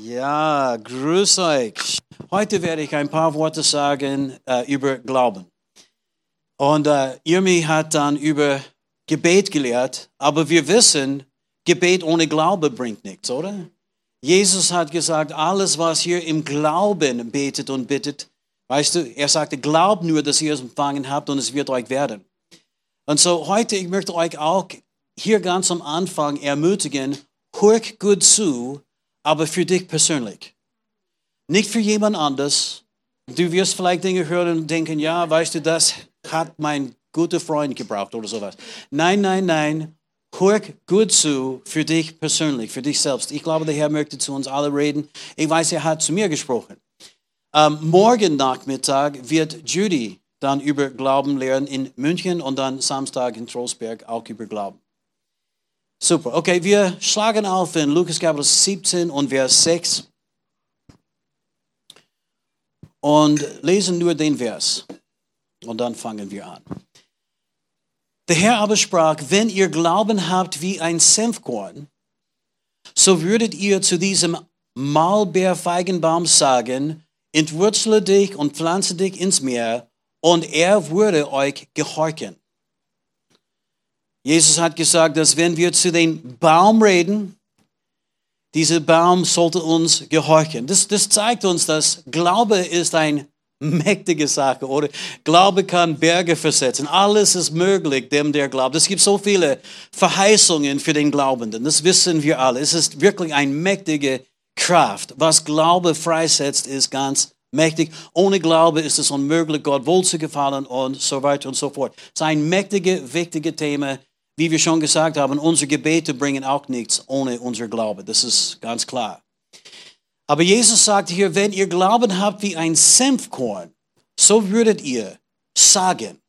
Ja, grüß euch. Heute werde ich ein paar Worte sagen äh, über Glauben. Und äh, Irmi hat dann über Gebet gelehrt, aber wir wissen, Gebet ohne Glaube bringt nichts, oder? Jesus hat gesagt, alles, was ihr im Glauben betet und bittet, weißt du, er sagte, glaubt nur, dass ihr es empfangen habt und es wird euch werden. Und so heute, ich möchte euch auch hier ganz am Anfang ermutigen, hört gut zu, aber für dich persönlich. Nicht für jemand anders. Du wirst vielleicht Dinge hören und denken, ja, weißt du, das hat mein guter Freund gebraucht oder sowas. Nein, nein, nein. Hör gut zu für dich persönlich, für dich selbst. Ich glaube, der Herr möchte zu uns alle reden. Ich weiß, er hat zu mir gesprochen. Ähm, morgen Nachmittag wird Judy dann über Glauben lernen in München und dann Samstag in Trostberg auch über Glauben. Super. Okay, wir schlagen auf in Lukas Kapitel 17 und Vers 6 und lesen nur den Vers. Und dann fangen wir an. Der Herr aber sprach, wenn ihr Glauben habt wie ein Senfkorn, so würdet ihr zu diesem Maulbeerfeigenbaum sagen, entwurzle dich und pflanze dich ins Meer, und er würde euch gehorchen. Jesus hat gesagt, dass wenn wir zu dem Baum reden, dieser Baum sollte uns gehorchen. Das, das zeigt uns, dass Glaube ist eine mächtige Sache, oder? Glaube kann Berge versetzen. Alles ist möglich, dem der glaubt. Es gibt so viele Verheißungen für den Glaubenden. Das wissen wir alle. Es ist wirklich eine mächtige Kraft. Was Glaube freisetzt, ist ganz mächtig. Ohne Glaube ist es unmöglich, Gott wohl zu gefallen und so weiter und so fort. Es ist ein mächtiges, wichtiges Thema wie wir schon gesagt haben, unsere Gebete bringen auch nichts ohne unser Glaube. Das ist ganz klar. Aber Jesus sagt hier, wenn ihr Glauben habt wie ein Senfkorn, so würdet ihr sagen.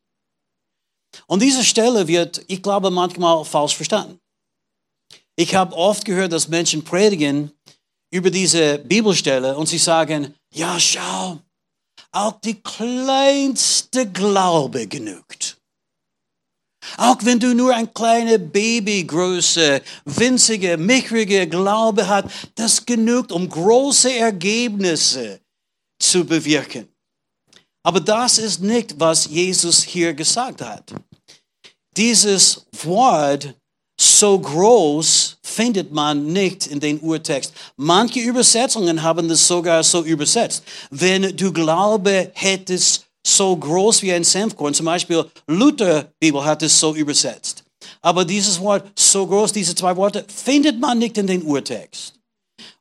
Und diese Stelle wird, ich glaube, manchmal falsch verstanden. Ich habe oft gehört, dass Menschen predigen über diese Bibelstelle und sie sagen, ja, schau, auch die kleinste Glaube genügt. Auch wenn du nur ein kleine Babygröße, winzige, mickrige Glaube hast, das genügt, um große Ergebnisse zu bewirken. Aber das ist nicht, was Jesus hier gesagt hat. Dieses Wort so groß findet man nicht in den Urtext. Manche Übersetzungen haben das sogar so übersetzt. Wenn du Glaube hättest so groß wie ein Senfkorn. Zum Beispiel Luther Bibel hat es so übersetzt. Aber dieses Wort so groß, diese zwei Worte, findet man nicht in den Urtext.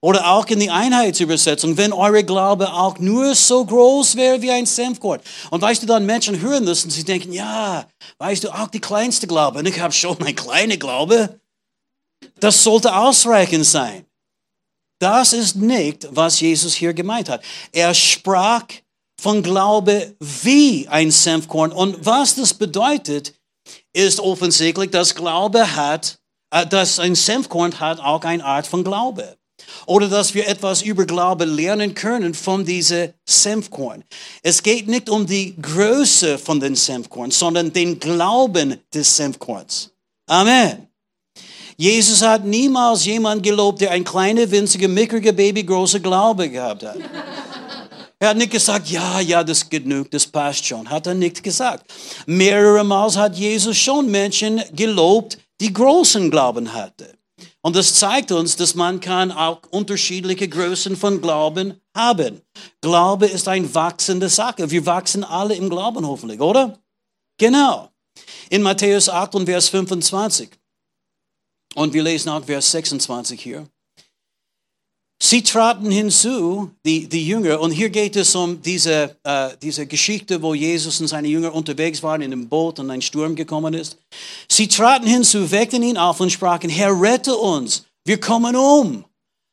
Oder auch in die Einheitsübersetzung, wenn eure Glaube auch nur so groß wäre wie ein Senfkorn. Und weißt du, dann Menschen hören das und sie denken, ja, weißt du, auch die kleinste Glaube. Und ich habe schon ein kleiner Glaube. Das sollte ausreichend sein. Das ist nicht, was Jesus hier gemeint hat. Er sprach von Glaube wie ein Senfkorn. Und was das bedeutet, ist offensichtlich, dass Glaube hat, äh, dass ein Senfkorn hat auch eine Art von Glaube. Oder dass wir etwas über Glaube lernen können von diesem Senfkorn. Es geht nicht um die Größe von den Senfkorn, sondern den Glauben des Senfkorns. Amen. Jesus hat niemals jemand gelobt, der ein kleiner, winziger, mickriger, babygroßer Glaube gehabt hat. Er hat nicht gesagt, ja, ja, das genügt, das passt schon. Hat er nicht gesagt. Mehrere Mal hat Jesus schon Menschen gelobt, die großen Glauben hatten. Und das zeigt uns, dass man kann auch unterschiedliche Größen von Glauben haben. Glaube ist eine wachsende Sache. Wir wachsen alle im Glauben hoffentlich, oder? Genau. In Matthäus 8 und Vers 25. Und wir lesen auch Vers 26 hier. Sie traten hinzu, die, die Jünger, und hier geht es um diese, äh, diese Geschichte, wo Jesus und seine Jünger unterwegs waren in dem Boot und ein Sturm gekommen ist. Sie traten hinzu, weckten ihn auf und sprachen, Herr, rette uns, wir kommen um.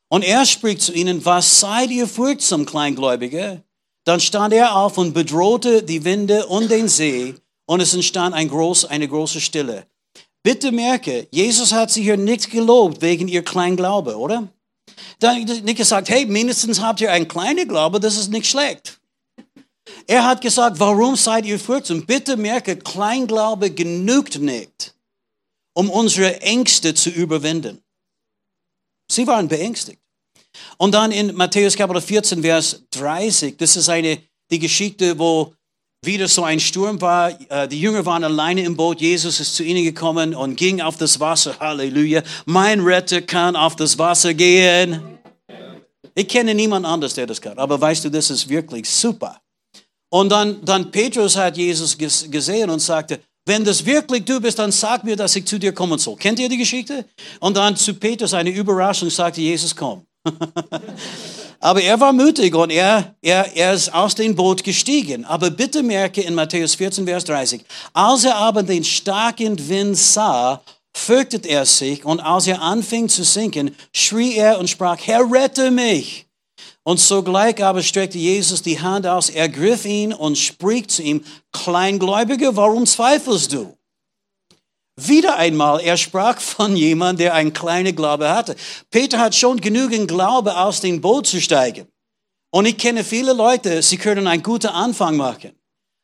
Und er spricht zu ihnen, was seid ihr furchtsam, Kleingläubige? Dann stand er auf und bedrohte die Winde und den See und es entstand ein groß, eine große Stille. Bitte merke, Jesus hat sie hier nicht gelobt wegen ihr kleinen Glaube, oder? Dann nicht gesagt, hey, mindestens habt ihr einen kleinen Glaube, das ist nicht schlecht. Er hat gesagt, warum seid ihr furchtsam? Bitte merke, Kleinglaube genügt nicht, um unsere Ängste zu überwinden. Sie waren beängstigt. Und dann in Matthäus Kapitel 14, Vers 30, das ist eine, die Geschichte, wo wieder so ein Sturm war. Äh, die Jünger waren alleine im Boot. Jesus ist zu ihnen gekommen und ging auf das Wasser. Halleluja. Mein Retter kann auf das Wasser gehen. Ich kenne niemand anders, der das kann. Aber weißt du, das ist wirklich super. Und dann, dann Petrus hat Jesus gesehen und sagte, wenn das wirklich du bist, dann sag mir, dass ich zu dir kommen soll. Kennt ihr die Geschichte? Und dann zu Petrus eine Überraschung sagte Jesus, komm. Aber er war mutig und er, er, er ist aus dem Boot gestiegen. Aber bitte merke in Matthäus 14, Vers 30, als er aber den starken Wind sah, fürchtet er sich und als er anfing zu sinken, schrie er und sprach, Herr, rette mich. Und sogleich aber streckte Jesus die Hand aus, ergriff ihn und spricht zu ihm, Kleingläubiger, warum zweifelst du? Wieder einmal, er sprach von jemandem, der einen kleinen Glaube hatte. Peter hat schon genügend Glaube, aus dem Boot zu steigen. Und ich kenne viele Leute, sie können einen guten Anfang machen.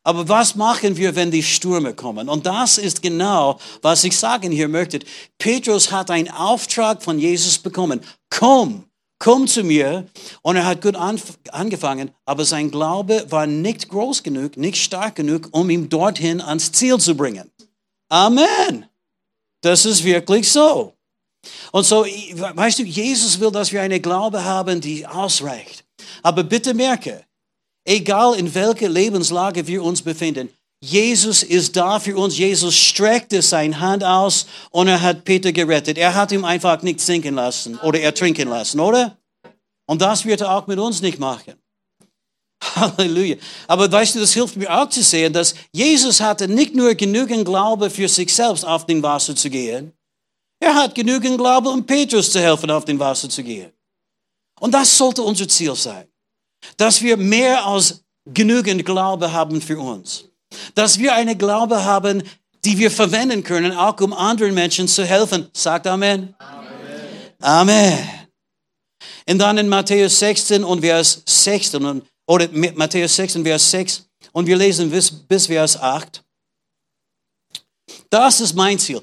Aber was machen wir, wenn die Stürme kommen? Und das ist genau, was ich sagen hier möchte. Petrus hat einen Auftrag von Jesus bekommen. Komm, komm zu mir. Und er hat gut angefangen, aber sein Glaube war nicht groß genug, nicht stark genug, um ihn dorthin ans Ziel zu bringen. Amen. Das ist wirklich so. Und so, weißt du, Jesus will, dass wir eine Glaube haben, die ausreicht. Aber bitte merke, egal in welcher Lebenslage wir uns befinden, Jesus ist da für uns. Jesus streckte seine Hand aus und er hat Peter gerettet. Er hat ihn einfach nicht sinken lassen oder ertrinken lassen, oder? Und das wird er auch mit uns nicht machen. Halleluja. Aber weißt du, das hilft mir auch zu sehen, dass Jesus hatte nicht nur genügend Glaube für sich selbst auf den Wasser zu gehen, er hat genügend Glaube, um Petrus zu helfen, auf den Wasser zu gehen. Und das sollte unser Ziel sein, dass wir mehr als genügend Glaube haben für uns. Dass wir eine Glaube haben, die wir verwenden können, auch um anderen Menschen zu helfen. Sagt Amen. Amen. Amen. Und dann in Matthäus 16 und Vers 16 und oder Matthäus 6 Vers 6 und wir lesen bis, bis Vers 8. Das ist mein Ziel.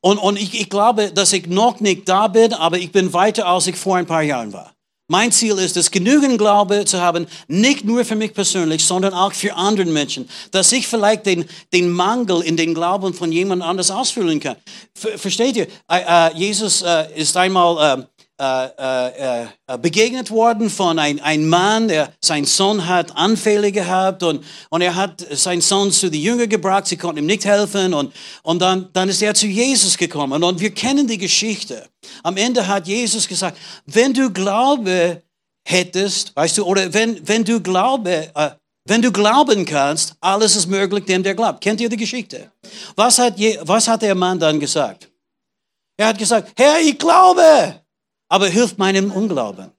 Und, und ich, ich glaube, dass ich noch nicht da bin, aber ich bin weiter, als ich vor ein paar Jahren war. Mein Ziel ist es, genügend Glaube zu haben, nicht nur für mich persönlich, sondern auch für andere Menschen, dass ich vielleicht den, den Mangel in den Glauben von jemand anders ausfüllen kann. Versteht ihr? Äh, Jesus äh, ist einmal äh, äh, äh, begegnet worden von ein, ein Mann, der sein Sohn hat Anfälle gehabt und, und er hat seinen Sohn zu den Jüngern gebracht, sie konnten ihm nicht helfen und, und dann, dann ist er zu Jesus gekommen und wir kennen die Geschichte. Am Ende hat Jesus gesagt, wenn du Glaube hättest, weißt du, oder wenn, wenn du Glaube, äh, wenn du glauben kannst, alles ist möglich dem, der glaubt. Kennt ihr die Geschichte? Was hat, je, was hat der Mann dann gesagt? Er hat gesagt, Herr, ich glaube aber hilft meinem Unglauben.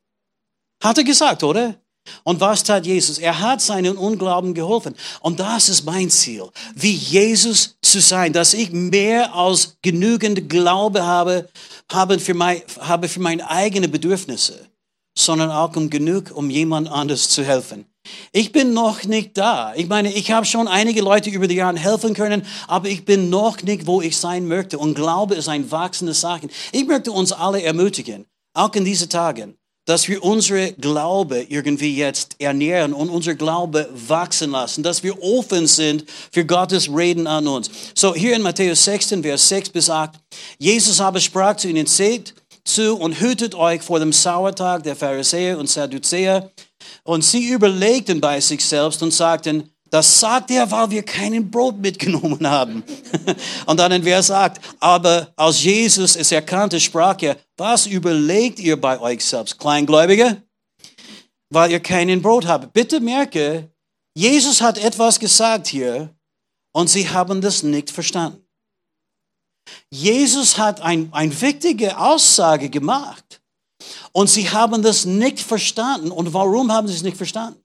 Hat er gesagt, oder? Und was tat Jesus? Er hat seinen Unglauben geholfen. Und das ist mein Ziel, wie Jesus zu sein, dass ich mehr als genügend Glaube habe, habe für, mein, habe für meine eigenen Bedürfnisse, sondern auch um genug, um jemand anders zu helfen. Ich bin noch nicht da. Ich meine, ich habe schon einige Leute über die Jahre helfen können, aber ich bin noch nicht, wo ich sein möchte. Und Glaube ist ein wachsendes Sache. Ich möchte uns alle ermutigen, auch in diesen Tagen, dass wir unsere Glaube irgendwie jetzt ernähren und unser Glaube wachsen lassen, dass wir offen sind für Gottes Reden an uns. So hier in Matthäus 16, Vers 6 bis 8, Jesus aber sprach zu ihnen, seht zu und hütet euch vor dem Sauertag der Pharisäer und Sadduzäer. Und sie überlegten bei sich selbst und sagten, das sagt er, weil wir keinen Brot mitgenommen haben. Und dann Vers 8, aber als Jesus es erkannte, sprach er, was überlegt ihr bei euch selbst, Kleingläubige? Weil ihr keinen Brot habt. Bitte merke, Jesus hat etwas gesagt hier und sie haben das nicht verstanden. Jesus hat ein, eine wichtige Aussage gemacht und sie haben das nicht verstanden. Und warum haben sie es nicht verstanden?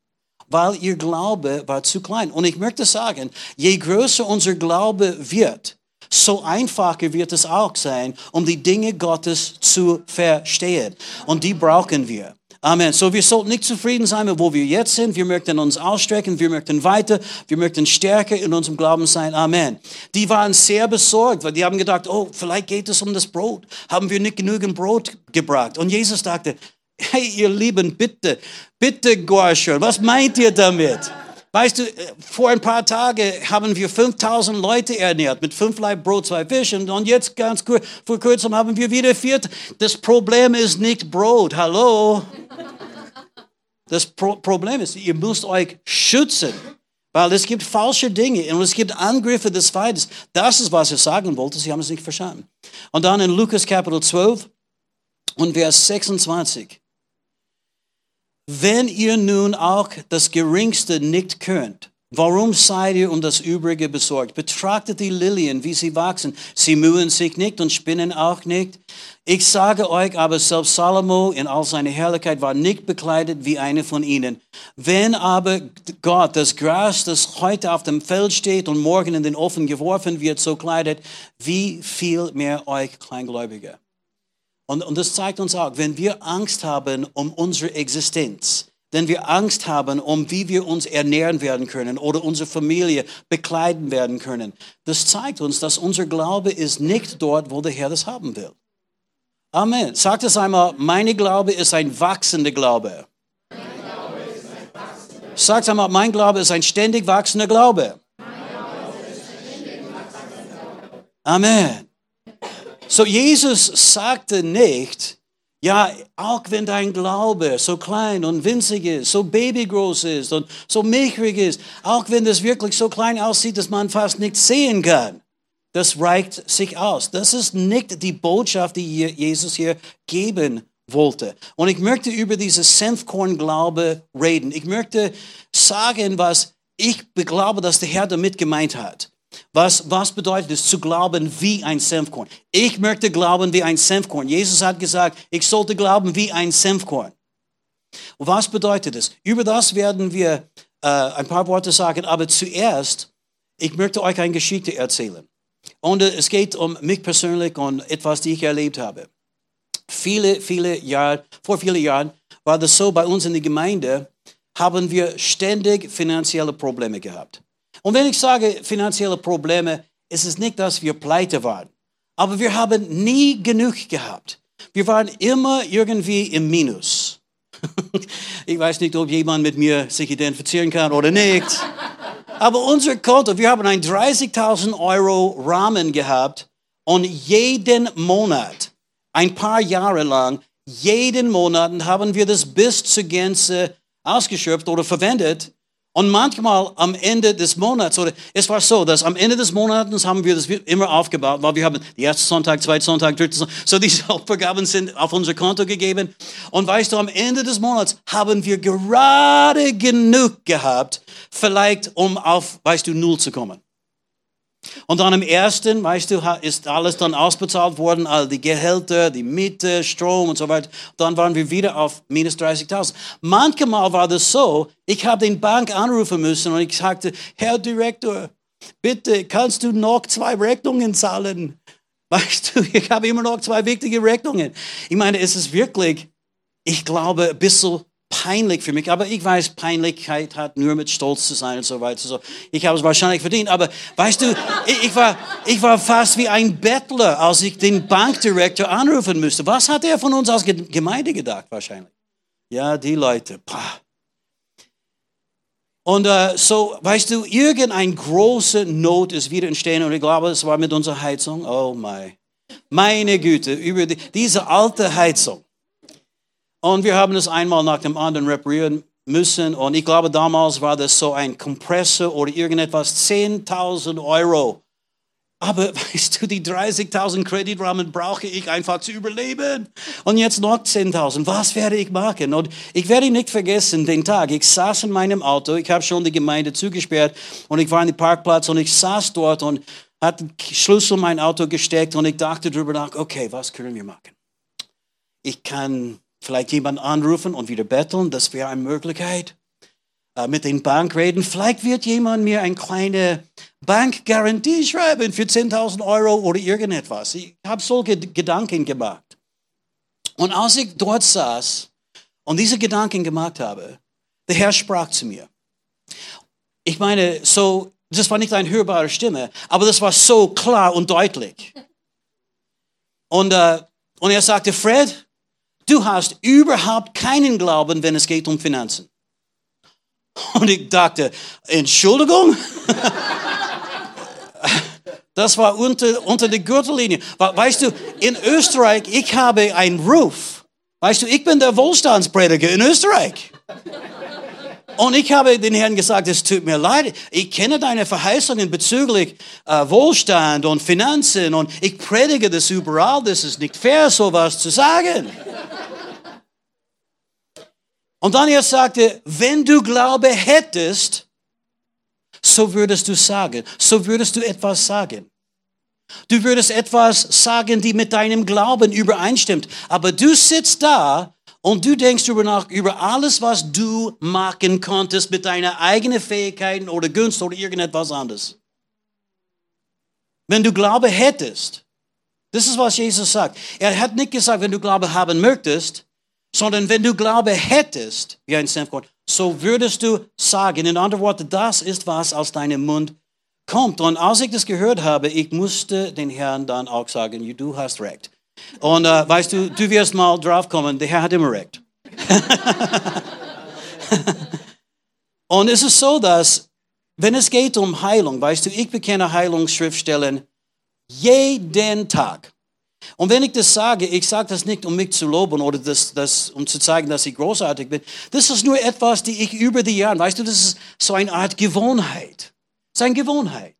Weil ihr Glaube war zu klein. Und ich möchte sagen, je größer unser Glaube wird, so einfacher wird es auch sein, um die Dinge Gottes zu verstehen. Und die brauchen wir. Amen. So, wir sollten nicht zufrieden sein mit wo wir jetzt sind. Wir möchten uns ausstrecken, wir möchten weiter, wir möchten stärker in unserem Glauben sein. Amen. Die waren sehr besorgt, weil die haben gedacht, oh, vielleicht geht es um das Brot. Haben wir nicht genügend Brot gebracht? Und Jesus dachte, hey, ihr Lieben, bitte, bitte, Gorscher, was meint ihr damit? Weißt du, äh, vor ein paar Tagen haben wir 5000 Leute ernährt mit fünf Leib Brot, zwei Fischen. Und jetzt ganz kurz, vor kurzem haben wir wieder vier. Das Problem ist nicht Brot. Hallo? Das Pro Problem ist, ihr müsst euch schützen. Weil es gibt falsche Dinge und es gibt Angriffe des Feindes. Das ist, was er sagen wollte. Sie haben es nicht verstanden. Und dann in Lukas Kapitel 12 und Vers 26. Wenn ihr nun auch das Geringste nicht könnt, warum seid ihr um das Übrige besorgt? Betrachtet die Lilien, wie sie wachsen. Sie mühen sich nicht und spinnen auch nicht. Ich sage euch aber, selbst Salomo in all seiner Herrlichkeit war nicht bekleidet wie eine von ihnen. Wenn aber Gott das Gras, das heute auf dem Feld steht und morgen in den Ofen geworfen wird, so kleidet, wie viel mehr euch Kleingläubige? Und, und das zeigt uns auch, wenn wir Angst haben um unsere Existenz, wenn wir Angst haben, um wie wir uns ernähren werden können oder unsere Familie bekleiden werden können, das zeigt uns, dass unser Glaube ist nicht dort, wo der Herr das haben will. Amen. Sagt es einmal, meine Glaube ist ein wachsender Glaube. Sagt einmal, mein Glaube ist ein ständig wachsender Glaube. Amen. So Jesus sagte nicht, ja, auch wenn dein Glaube so klein und winzig ist, so babygroß ist und so milchrig ist, auch wenn das wirklich so klein aussieht, dass man fast nichts sehen kann, das reicht sich aus. Das ist nicht die Botschaft, die Jesus hier geben wollte. Und ich möchte über dieses Senfkorn-Glaube reden. Ich möchte sagen, was ich glaube, dass der Herr damit gemeint hat. Was, was bedeutet es zu glauben wie ein Senfkorn? Ich möchte glauben wie ein Senfkorn. Jesus hat gesagt, ich sollte glauben wie ein Senfkorn. Was bedeutet es? Über das werden wir äh, ein paar Worte sagen, aber zuerst, ich möchte euch eine Geschichte erzählen. Und äh, es geht um mich persönlich und etwas, die ich erlebt habe. Viele, viele Jahre, vor vielen Jahren war das so, bei uns in der Gemeinde haben wir ständig finanzielle Probleme gehabt. Und wenn ich sage finanzielle Probleme, ist es nicht, dass wir pleite waren. Aber wir haben nie genug gehabt. Wir waren immer irgendwie im Minus. ich weiß nicht, ob jemand mit mir sich identifizieren kann oder nicht. Aber unser Konto, wir haben einen 30.000 Euro Rahmen gehabt und jeden Monat, ein paar Jahre lang, jeden Monat haben wir das bis zur Gänze ausgeschöpft oder verwendet. Und manchmal am Ende des Monats, oder es war so, dass am Ende des Monats haben wir das immer aufgebaut, weil wir haben den ersten Sonntag, zweiten Sonntag, dritten Sonntag, so diese Aufgaben sind auf unser Konto gegeben. Und weißt du, am Ende des Monats haben wir gerade genug gehabt, vielleicht um auf, weißt du, Null zu kommen. Und dann im ersten, weißt du, ist alles dann ausbezahlt worden, all die Gehälter, die Miete, Strom und so weiter. Dann waren wir wieder auf minus 30.000. Manchmal war das so, ich habe den Bank anrufen müssen und ich sagte, Herr Direktor, bitte kannst du noch zwei Rechnungen zahlen? Weißt du, ich habe immer noch zwei wichtige Rechnungen. Ich meine, es ist wirklich, ich glaube, ein bisschen peinlich für mich, aber ich weiß, Peinlichkeit hat nur mit Stolz zu sein und so weiter. So, ich habe es wahrscheinlich verdient, aber weißt du, ich, ich, war, ich war fast wie ein Bettler, als ich den Bankdirektor anrufen musste. Was hat er von uns als Gemeinde gedacht, wahrscheinlich? Ja, die Leute. Pah. Und uh, so, weißt du, irgendeine große Not ist wieder entstehen und ich glaube, es war mit unserer Heizung. Oh mein. Meine Güte, über die, diese alte Heizung. Und wir haben es einmal nach dem anderen reparieren müssen. Und ich glaube, damals war das so ein Kompressor oder irgendetwas, 10.000 Euro. Aber weißt du, die 30.000 Kreditrahmen brauche ich einfach zu überleben. Und jetzt noch 10.000. Was werde ich machen? Und ich werde nicht vergessen, den Tag, ich saß in meinem Auto, ich habe schon die Gemeinde zugesperrt und ich war in den Parkplatz und ich saß dort und hatte den Schlüssel in mein Auto gesteckt und ich dachte darüber nach, okay, was können wir machen? Ich kann vielleicht jemanden anrufen und wieder betteln, das wäre eine Möglichkeit. äh, mit den Bank reden. Vielleicht wird jemand mir eine kleine Bankgarantie schreiben für 10.000 Euro oder irgendetwas. Ich habe solche Gedanken gemacht. Und als ich dort saß und diese Gedanken gemacht habe, der Herr sprach zu mir. Ich meine, so, das war nicht eine hörbare Stimme, aber das war so klar und deutlich. Und, äh, und er sagte, Fred, du hast überhaupt keinen Glauben, wenn es geht um Finanzen. Und ich dachte, Entschuldigung? Das war unter, unter der Gürtellinie. Weißt du, in Österreich, ich habe einen Ruf. Weißt du, ich bin der Wohlstandsprediger in Österreich. Und ich habe den Herrn gesagt, es tut mir leid, ich kenne deine Verheißungen bezüglich äh, Wohlstand und Finanzen und ich predige das überall, das ist nicht fair, sowas zu sagen. Und dann er sagte, wenn du Glaube hättest, so würdest du sagen, so würdest du etwas sagen. Du würdest etwas sagen, die mit deinem Glauben übereinstimmt. Aber du sitzt da und du denkst darüber nach, über alles, was du machen konntest mit deinen eigenen Fähigkeiten oder Gunst oder irgendetwas anderes. Wenn du Glaube hättest, das ist, was Jesus sagt. Er hat nicht gesagt, wenn du Glaube haben möchtest, sondern wenn du Glaube hättest, wie ein Senfkorn, so würdest du sagen, in anderen Worten, das ist, was aus deinem Mund kommt. Und als ich das gehört habe, ich musste den Herrn dann auch sagen, du hast recht. Und äh, weißt du, du wirst mal drauf kommen, der Herr hat immer recht. Und es ist so, dass, wenn es geht um Heilung, weißt du, ich bekenne Heilungsschriftstellen jeden Tag. Und wenn ich das sage, ich sage das nicht, um mich zu loben oder das, das, um zu zeigen, dass ich großartig bin. Das ist nur etwas, die ich über die Jahre, weißt du, das ist so eine Art Gewohnheit. Das ist eine Gewohnheit.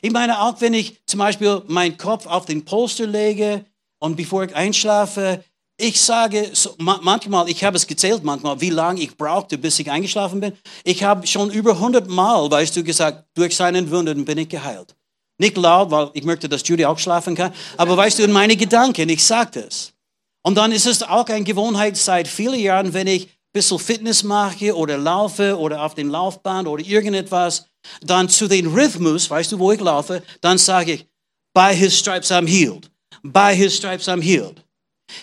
Ich meine, auch wenn ich zum Beispiel meinen Kopf auf den Polster lege und bevor ich einschlafe, ich sage so, manchmal, ich habe es gezählt manchmal, wie lange ich brauchte, bis ich eingeschlafen bin. Ich habe schon über 100 Mal, weißt du, gesagt, durch seinen Wunden bin ich geheilt. Nicht laut, weil ich möchte, dass Judy auch schlafen kann. Aber weißt du, in meine Gedanken, ich sage das. Und dann ist es auch eine Gewohnheit seit vielen Jahren, wenn ich ein bisschen Fitness mache oder laufe oder auf dem Laufband oder irgendetwas, dann zu den Rhythmus, weißt du, wo ich laufe, dann sage ich, by his stripes I'm healed. By his stripes I'm healed.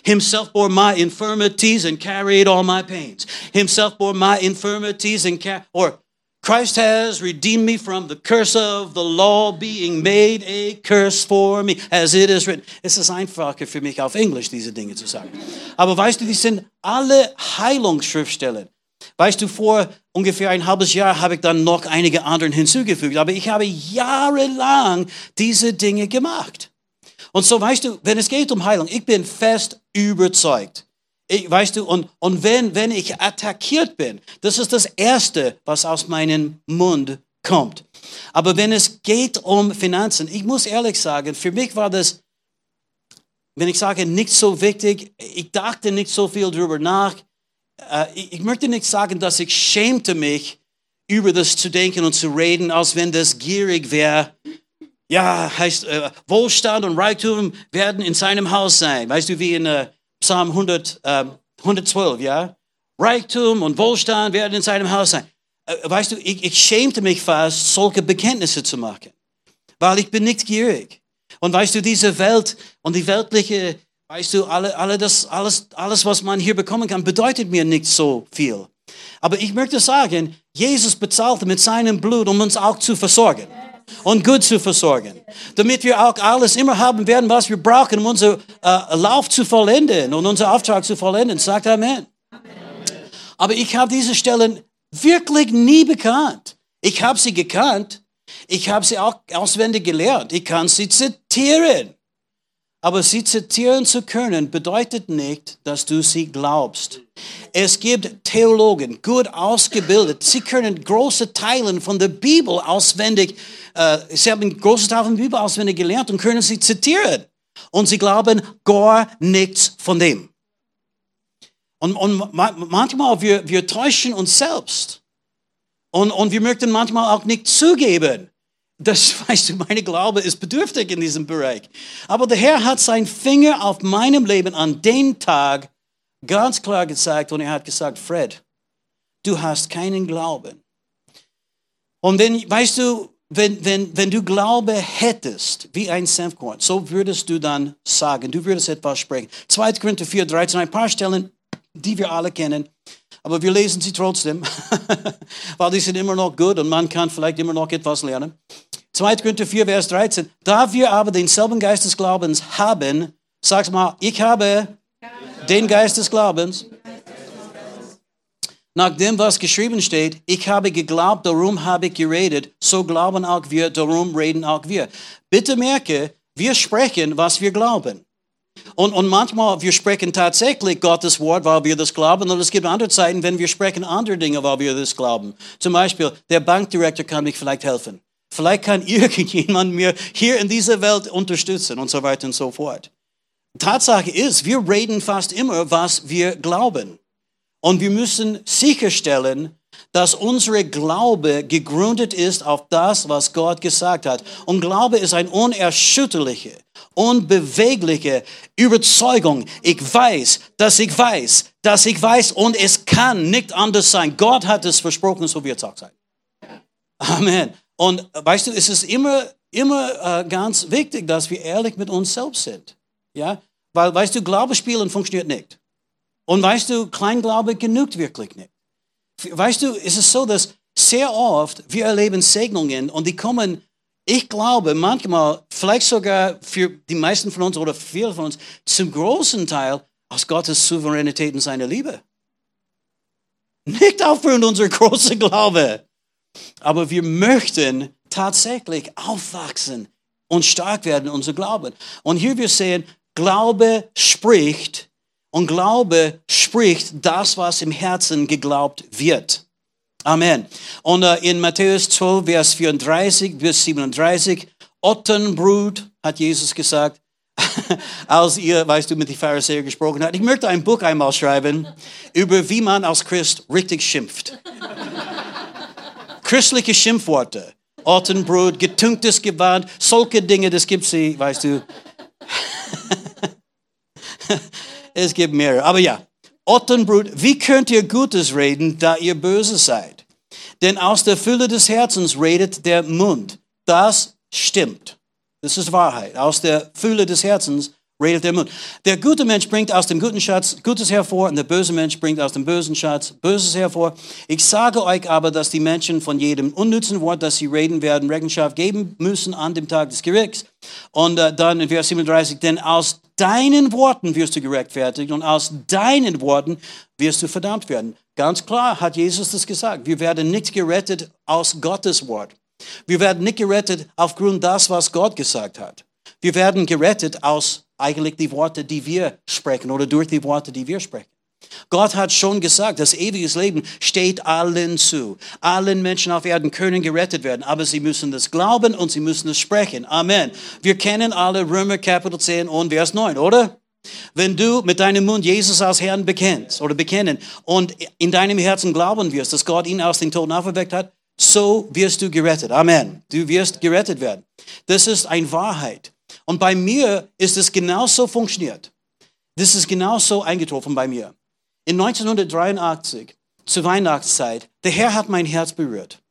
Himself bore my infirmities and carried all my pains. Himself bore my infirmities and carried, or Christ has redeemed me from the curse of the law, being made a curse for me, as it is written. Es ist einfacher für mich auf Englisch, diese Dinge zu sagen. Aber weißt du, die sind alle Heilungsschriftstellen. Weißt du, vor ungefähr ein halbes Jahr habe ich dann noch einige anderen hinzugefügt, aber ich habe jahrelang diese Dinge gemacht. Und so weißt du, wenn es geht um Heilung, ich bin fest überzeugt, ich, weißt du, und, und wenn, wenn ich attackiert bin, das ist das Erste, was aus meinem Mund kommt. Aber wenn es geht um Finanzen, ich muss ehrlich sagen, für mich war das, wenn ich sage, nicht so wichtig, ich dachte nicht so viel darüber nach. Äh, ich möchte nicht sagen, dass ich schämte mich, über das zu denken und zu reden, als wenn das gierig wäre. Ja, heißt, äh, Wohlstand und Reichtum werden in seinem Haus sein. Weißt du, wie in äh, Psalm 100, äh, 112, ja? Reichtum und Wohlstand werden in seinem Haus sein. Äh, weißt du, ich, ich schämte mich fast, solche Bekenntnisse zu machen, weil ich bin nicht gierig. Und weißt du, diese Welt und die weltliche, weißt du, alle, alle das, alles, alles, was man hier bekommen kann, bedeutet mir nicht so viel. Aber ich möchte sagen, Jesus bezahlte mit seinem Blut, um uns auch zu versorgen und gut zu versorgen, damit wir auch alles immer haben werden, was wir brauchen, um unseren äh, Lauf zu vollenden und unseren Auftrag zu vollenden. Sagt Amen. Aber ich habe diese Stellen wirklich nie bekannt. Ich habe sie gekannt. Ich habe sie auch auswendig gelernt. Ich kann sie zitieren. Aber sie zitieren zu können, bedeutet nicht, dass du sie glaubst. Es gibt Theologen, gut ausgebildet. Sie können große Teile von der Bibel auswendig, äh, sie haben große Teile von der Bibel auswendig gelernt und können sie zitieren. Und sie glauben gar nichts von dem. Und, und manchmal wir, wir täuschen uns selbst. Und, und wir möchten manchmal auch nicht zugeben, das weißt du, meine Glaube ist bedürftig in diesem Bereich. Aber der Herr hat seinen Finger auf meinem Leben an den Tag ganz klar gezeigt und er hat gesagt, Fred, du hast keinen Glauben. Und wenn, weißt du, wenn, wenn, wenn du Glaube hättest, wie ein Senfkorn, so würdest du dann sagen, du würdest etwas sprechen. 2. Korinther 4, 13, ein paar Stellen, die wir alle kennen, aber wir lesen sie trotzdem, weil die sind immer noch gut und man kann vielleicht immer noch etwas lernen. 2. Korinther 4, Vers 13, da wir aber denselben Geist des Glaubens haben, sag's mal, ich habe den Geist des Glaubens, nach dem, was geschrieben steht, ich habe geglaubt, darum habe ich geredet, so glauben auch wir, darum reden auch wir. Bitte merke, wir sprechen, was wir glauben. Und, und manchmal, wir sprechen tatsächlich Gottes Wort, weil wir das glauben. Und es gibt andere Zeiten, wenn wir sprechen andere Dinge, weil wir das glauben. Zum Beispiel, der Bankdirektor kann mich vielleicht helfen. Vielleicht kann irgendjemand mir hier in dieser Welt unterstützen und so weiter und so fort. Tatsache ist, wir reden fast immer, was wir glauben. Und wir müssen sicherstellen, dass unsere Glaube gegründet ist auf das, was Gott gesagt hat. Und Glaube ist eine unerschütterliche, unbewegliche Überzeugung. Ich weiß, dass ich weiß, dass ich weiß und es kann nicht anders sein. Gott hat es versprochen, so wird es auch sein. Amen. Und weißt du, es ist immer, immer äh, ganz wichtig, dass wir ehrlich mit uns selbst sind. Ja? Weil, weißt du, Glaube spielen funktioniert nicht. Und weißt du, Kleinglaube genügt wirklich nicht. Weißt du, es ist so, dass sehr oft wir erleben Segnungen und die kommen, ich glaube, manchmal, vielleicht sogar für die meisten von uns oder viele von uns, zum großen Teil aus Gottes Souveränität und seiner Liebe. Nicht aufgrund unserer großen Glaube. Aber wir möchten tatsächlich aufwachsen und stark werden, unser Glauben. Und hier wir sehen, Glaube spricht und Glaube spricht das, was im Herzen geglaubt wird. Amen. Und äh, in Matthäus 12, Vers 34 bis 37, Ottenbrut, hat Jesus gesagt, als ihr, weißt du, mit den Pharisäern gesprochen habt. Ich möchte ein Buch einmal schreiben über wie man als Christ richtig schimpft. Christliche Schimpfworte. Ottenbrut, getünktes Gewand, solche Dinge, das gibt sie, weißt du. Es gibt mehrere. Aber ja, Ottenbrut, wie könnt ihr Gutes reden, da ihr böse seid? Denn aus der Fülle des Herzens redet der Mund. Das stimmt. Das ist Wahrheit. Aus der Fülle des Herzens redet der Mund. Der gute Mensch bringt aus dem guten Schatz Gutes hervor und der böse Mensch bringt aus dem bösen Schatz Böses hervor. Ich sage euch aber, dass die Menschen von jedem unnützen Wort, das sie reden werden, Rechenschaft geben müssen an dem Tag des Gerichts. Und äh, dann in Vers 37, denn aus deinen Worten wirst du gerechtfertigt und aus deinen Worten wirst du verdammt werden. Ganz klar hat Jesus das gesagt. Wir werden nicht gerettet aus Gottes Wort. Wir werden nicht gerettet aufgrund das, was Gott gesagt hat. Wir werden gerettet aus eigentlich die Worte, die wir sprechen oder durch die Worte, die wir sprechen. Gott hat schon gesagt, das ewige Leben steht allen zu. Allen Menschen auf Erden können gerettet werden, aber sie müssen das glauben und sie müssen es sprechen. Amen. Wir kennen alle Römer Kapitel 10 und Vers 9, oder? Wenn du mit deinem Mund Jesus als Herrn bekennst oder bekennen und in deinem Herzen glauben wirst, dass Gott ihn aus den Toten auferweckt hat, so wirst du gerettet. Amen. Du wirst gerettet werden. Das ist eine Wahrheit. Und bei mir ist es genauso funktioniert. Das ist genauso eingetroffen bei mir. In 1983, zur Weihnachtszeit, der Herr hat mein Herz berührt.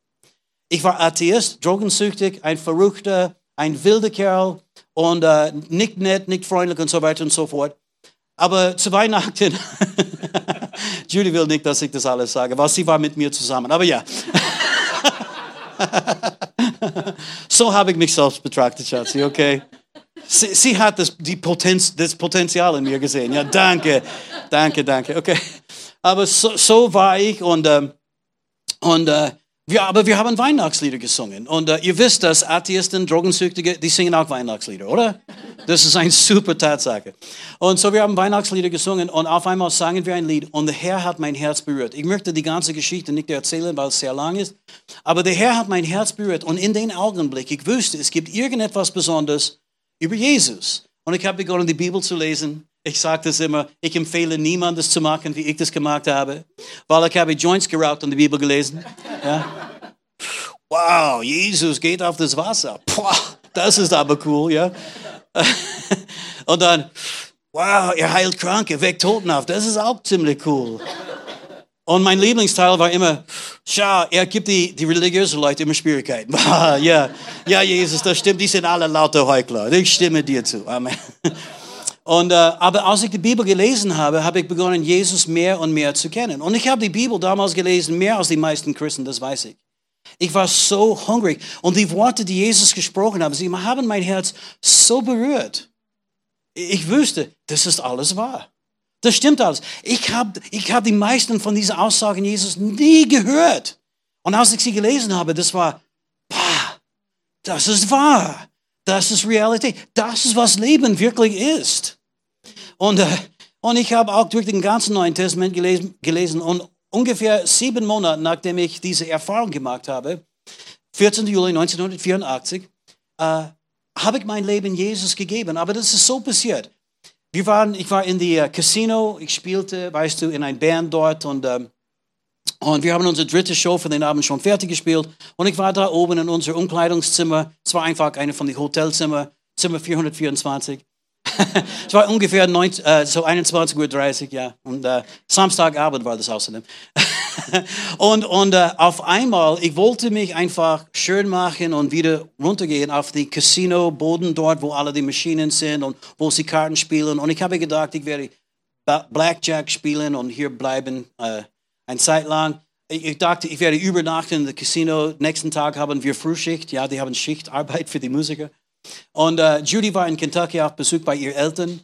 Ich war Atheist, drogensüchtig, ein Verrückter, ein wilder Kerl und äh, nicht nett, nicht freundlich und so weiter und so fort. Aber zu Weihnachten, Judy will nicht, dass ich das alles sage, weil sie war mit mir zusammen. Aber ja. so habe ich mich selbst betrachtet, Schatzi, okay? Sie, sie hat das, die Potenz, das Potenzial in mir gesehen. Ja, danke, danke, danke. Okay. Aber so, so war ich und, äh, und äh, aber wir haben Weihnachtslieder gesungen. Und äh, ihr wisst, dass Atheisten, Drogensüchtige, die singen auch Weihnachtslieder, oder? Das ist eine super Tatsache. Und so, wir haben Weihnachtslieder gesungen und auf einmal sangen wir ein Lied und der Herr hat mein Herz berührt. Ich möchte die ganze Geschichte nicht erzählen, weil es sehr lang ist, aber der Herr hat mein Herz berührt und in den Augenblick, ich wusste, es gibt irgendetwas Besonderes, über Jesus. Und ich habe begonnen, die Bibel zu lesen. Ich sage das immer, ich empfehle niemand, das zu machen, wie ich das gemacht habe. Weil ich habe Joints geraucht und die Bibel gelesen. Ja. Wow, Jesus geht auf das Wasser. Puh, das ist aber cool, ja. Und dann, wow, er heilt Kranke, weckt Toten auf. Das ist auch ziemlich cool. Und mein Lieblingsteil war immer, schau, er gibt die, die religiösen Leute immer Schwierigkeiten. ja, ja, Jesus, das stimmt, die sind alle lauter Heuchler. Ich stimme dir zu. Amen. Und, äh, aber als ich die Bibel gelesen habe, habe ich begonnen, Jesus mehr und mehr zu kennen. Und ich habe die Bibel damals gelesen, mehr als die meisten Christen, das weiß ich. Ich war so hungrig. Und die Worte, die Jesus gesprochen hat, sie haben mein Herz so berührt. Ich wüsste, das ist alles wahr. Das stimmt alles. Ich habe ich hab die meisten von diesen Aussagen Jesus nie gehört. Und als ich sie gelesen habe, das war, bah, das ist wahr. Das ist Realität. Das ist, was Leben wirklich ist. Und, äh, und ich habe auch durch den ganzen Neuen Testament gelesen, gelesen und ungefähr sieben Monate nachdem ich diese Erfahrung gemacht habe, 14. Juli 1984, äh, habe ich mein Leben Jesus gegeben. Aber das ist so passiert. Wir waren, ich war in uh, Casino, ich spielte, weißt du, in einer Band dort und, ähm, und wir haben unsere dritte Show für den Abend schon fertig gespielt. Und ich war da oben in unser Umkleidungszimmer. Es war einfach eine von den Hotelzimmer, Zimmer 424. es war ungefähr 19, äh, so 21.30 Uhr, ja. Und äh, Samstagabend war das außerdem. und und äh, auf einmal, ich wollte mich einfach schön machen und wieder runtergehen auf die Casino-Boden dort, wo alle die Maschinen sind und wo sie Karten spielen. Und ich habe gedacht, ich werde Blackjack spielen und hier bleiben äh, eine Zeit lang. Ich, dachte, ich werde übernachten in dem Casino. Nächsten Tag haben wir Frühschicht. Ja, die haben Schichtarbeit für die Musiker. Und äh, Judy war in Kentucky auf Besuch bei ihren Eltern.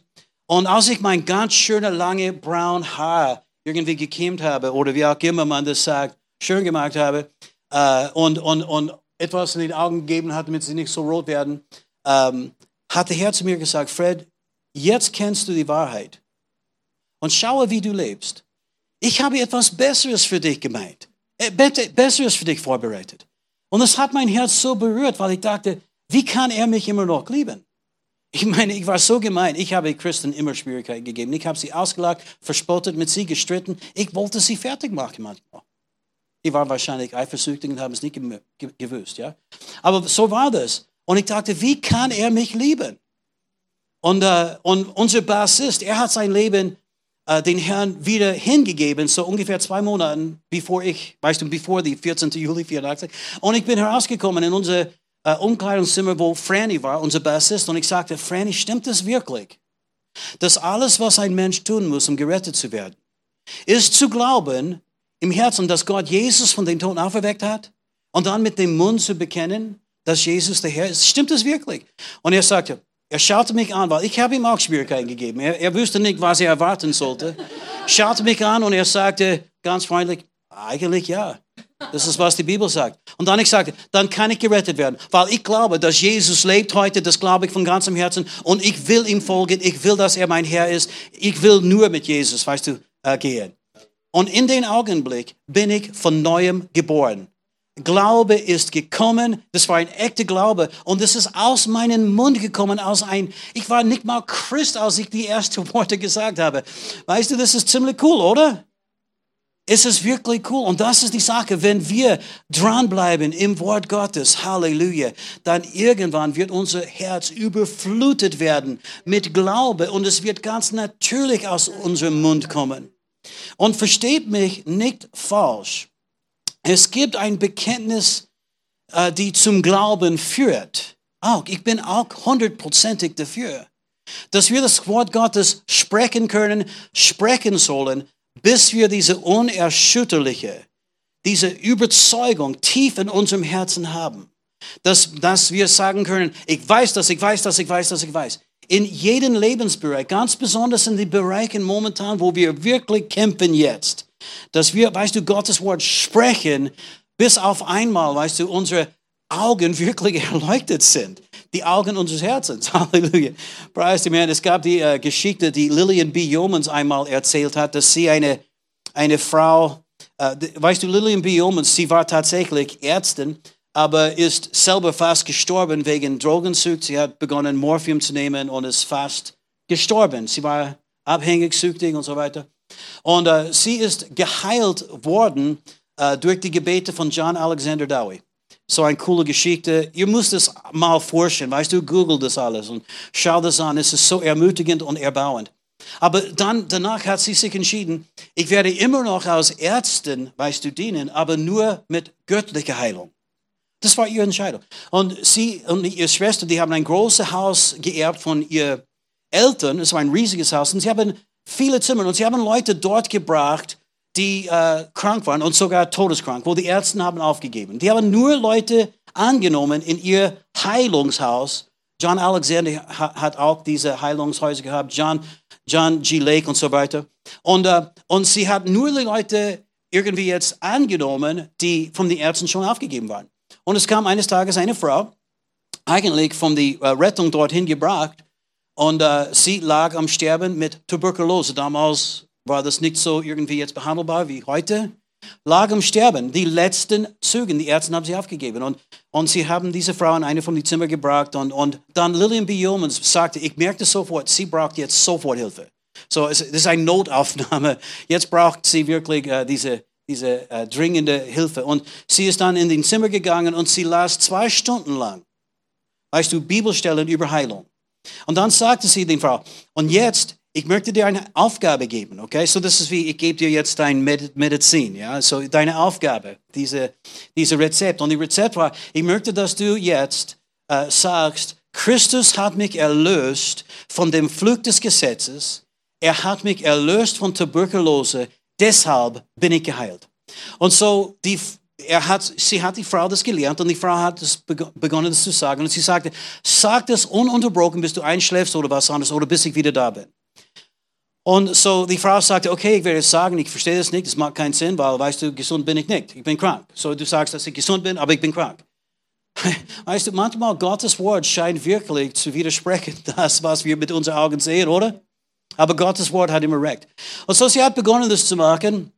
Und als ich mein ganz schöne, lange, braun Haar irgendwie gekämmt habe oder wie auch immer man das sagt, schön gemacht habe äh, und, und, und etwas in den Augen gegeben hat, damit sie nicht so rot werden, ähm, hat der Herr zu mir gesagt, Fred, jetzt kennst du die Wahrheit und schaue, wie du lebst. Ich habe etwas Besseres für dich gemeint, äh, Besseres für dich vorbereitet. Und das hat mein Herz so berührt, weil ich dachte, wie kann er mich immer noch lieben? Ich meine, ich war so gemein. Ich habe Christen immer Schwierigkeiten gegeben. Ich habe sie ausgelacht, verspottet, mit sie gestritten. Ich wollte sie fertig machen manchmal. Die waren wahrscheinlich eifersüchtig und haben es nicht gewusst. Ja? Aber so war das. Und ich dachte, wie kann er mich lieben? Und, äh, und unser Bassist, er hat sein Leben äh, den Herrn wieder hingegeben, so ungefähr zwei Monate bevor ich, weißt du, bevor die 14. Juli 84. Und ich bin herausgekommen in unser äh, Umkleidungszimmer, wo Franny war, unser Bassist, und ich sagte, Franny, stimmt das wirklich? Dass alles, was ein Mensch tun muss, um gerettet zu werden, ist zu glauben im Herzen, dass Gott Jesus von den Toten auferweckt hat und dann mit dem Mund zu bekennen, dass Jesus der Herr ist. Stimmt das wirklich? Und er sagte, er schaute mich an, weil ich habe ihm auch Schwierigkeiten gegeben. Er, er wusste nicht, was er erwarten sollte. Schaute mich an und er sagte ganz freundlich, eigentlich ja. Das ist, was die Bibel sagt. Und dann ich sagte, dann kann ich gerettet werden, weil ich glaube, dass Jesus lebt heute, das glaube ich von ganzem Herzen und ich will ihm folgen, ich will, dass er mein Herr ist, ich will nur mit Jesus, weißt du, äh, gehen. Und in den Augenblick bin ich von neuem geboren. Glaube ist gekommen, das war ein echter Glaube und das ist aus meinem Mund gekommen, aus ein, ich war nicht mal Christ, als ich die ersten Worte gesagt habe. Weißt du, das ist ziemlich cool, oder? Es ist wirklich cool. Und das ist die Sache, wenn wir dranbleiben im Wort Gottes, Halleluja, dann irgendwann wird unser Herz überflutet werden mit Glaube und es wird ganz natürlich aus unserem Mund kommen. Und versteht mich nicht falsch. Es gibt ein Bekenntnis, äh, die zum Glauben führt. Auch, ich bin auch hundertprozentig dafür, dass wir das Wort Gottes sprechen können, sprechen sollen, bis wir diese unerschütterliche, diese Überzeugung tief in unserem Herzen haben, dass, dass wir sagen können, ich weiß das, ich weiß das, ich weiß das, ich weiß. In jedem Lebensbereich, ganz besonders in den Bereichen momentan, wo wir wirklich kämpfen jetzt, dass wir, weißt du, Gottes Wort sprechen, bis auf einmal, weißt du, unsere Augen wirklich erleuchtet sind die Augen unseres Herzens. Halleluja. Preis dem Herrn. Es gab die äh, Geschichte, die Lillian B. Yeomans einmal erzählt hat, dass sie eine, eine Frau, äh, weißt du, Lillian B. Yeomans, sie war tatsächlich Ärztin, aber ist selber fast gestorben wegen Drogensucht. Sie hat begonnen, Morphium zu nehmen und ist fast gestorben. Sie war abhängig, süchtig und so weiter. Und äh, sie ist geheilt worden äh, durch die Gebete von John Alexander Dowie. So eine coole Geschichte. Ihr müsst es mal forschen, weißt du, google das alles und schau das an. Es ist so ermutigend und erbauend. Aber dann, danach hat sie sich entschieden, ich werde immer noch als Ärztin, weißt du, dienen, aber nur mit göttlicher Heilung. Das war ihre Entscheidung. Und sie und ihre Schwester, die haben ein großes Haus geerbt von ihren Eltern. Es war ein riesiges Haus. Und sie haben viele Zimmer. Und sie haben Leute dort gebracht, die äh, krank waren und sogar todeskrank, wo die Ärzte haben aufgegeben. Die haben nur Leute angenommen in ihr Heilungshaus. John Alexander hat auch diese Heilungshäuser gehabt. John, John G. Lake und so weiter. Und, äh, und sie hat nur die Leute irgendwie jetzt angenommen, die von den Ärzten schon aufgegeben waren. Und es kam eines Tages eine Frau, eigentlich von der äh, Rettung dorthin gebracht, und äh, sie lag am Sterben mit Tuberkulose. Damals war das nicht so irgendwie jetzt behandelbar wie heute. Lag am Sterben, die letzten Züge, die Ärzte haben sie aufgegeben. Und, und sie haben diese Frau in eine von den Zimmern gebracht. Und, und dann Lillian B. Yeomans sagte, ich merkte sofort, sie braucht jetzt sofort Hilfe. So, es ist eine Notaufnahme. Jetzt braucht sie wirklich äh, diese diese äh, dringende Hilfe. Und sie ist dann in den Zimmer gegangen und sie las zwei Stunden lang, weißt du, Bibelstellen über Heilung. Und dann sagte sie den Frau, und jetzt, ich möchte dir eine Aufgabe geben, okay? So, das ist wie, ich gebe dir jetzt dein Medizin, ja? So, deine Aufgabe, diese, diese Rezept. Und die Rezept war, ich möchte, dass du jetzt äh, sagst, Christus hat mich erlöst von dem Flug des Gesetzes. Er hat mich erlöst von Tuberkulose deshalb bin ich geheilt. Und so, die, er hat, sie hat die Frau das gelernt und die Frau hat das begonnen, das zu sagen. Und sie sagte, sag das ununterbrochen, bis du einschläfst oder was anderes oder bis ich wieder da bin. Und so die Frau sagte, okay, ich werde es sagen, ich verstehe das nicht, das macht keinen Sinn, weil, weißt du, gesund bin ich nicht, ich bin krank. So du sagst, dass ich gesund bin, aber ich bin krank. Weißt du, manchmal Gottes Wort scheint wirklich zu widersprechen, das, was wir mit unseren Augen sehen, oder? Aber Gottes Wort hat immer recht. Und so sie hat begonnen, das zu machen.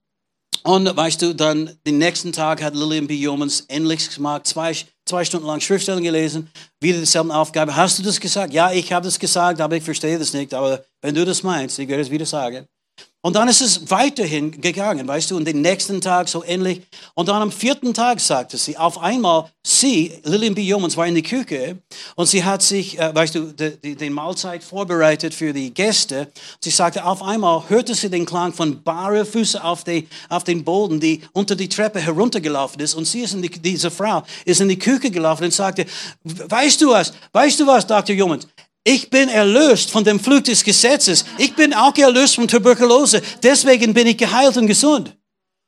Und weißt du, dann den nächsten Tag hat Lillian B. Yeomans endlich gemacht, zwei, zwei Stunden lang Schriftstellen gelesen, wieder dieselbe Aufgabe. Hast du das gesagt? Ja, ich habe das gesagt, aber ich verstehe das nicht. Aber wenn du das meinst, ich werde es wieder sagen. Und dann ist es weiterhin gegangen, weißt du, und den nächsten Tag so ähnlich. Und dann am vierten Tag sagte sie, auf einmal, sie, Lillian B. Yeomans, war in der Küche und sie hat sich, äh, weißt du, die, die, die, Mahlzeit vorbereitet für die Gäste. Sie sagte, auf einmal hörte sie den Klang von bare Füße auf, die, auf den Boden, die unter die Treppe heruntergelaufen ist. Und sie ist in die, diese Frau ist in die Küche gelaufen und sagte, weißt du was, weißt du was, Dr. Yeomans, ich bin erlöst von dem Flug des Gesetzes. Ich bin auch erlöst von Tuberkulose. Deswegen bin ich geheilt und gesund.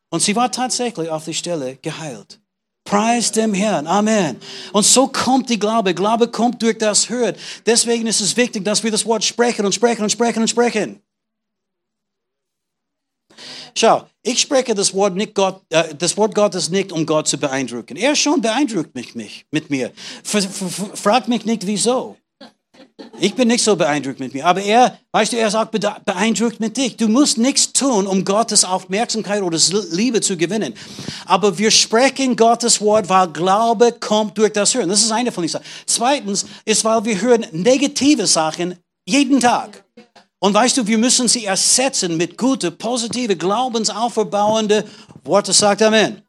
Und sie war tatsächlich auf der Stelle geheilt. Preis dem Herrn. Amen. Und so kommt die Glaube. Glaube kommt durch das Hören. Deswegen ist es wichtig, dass wir das Wort sprechen und sprechen und sprechen und sprechen. Schau, ich spreche das Wort, nicht Gott, äh, das Wort Gottes nicht, um Gott zu beeindrucken. Er schon beeindruckt mich, mich mit mir. Fragt mich nicht, wieso. Ich bin nicht so beeindruckt mit mir, aber er, weißt du, er sagt beeindruckt mit dich. Du musst nichts tun, um Gottes Aufmerksamkeit oder Liebe zu gewinnen. Aber wir sprechen Gottes Wort, weil Glaube kommt durch das Hören. Das ist eine von den Sachen. Zweitens ist, weil wir hören negative Sachen jeden Tag. Und weißt du, wir müssen sie ersetzen mit gute, positive, glaubensaufbauende Worte. Sagt Amen.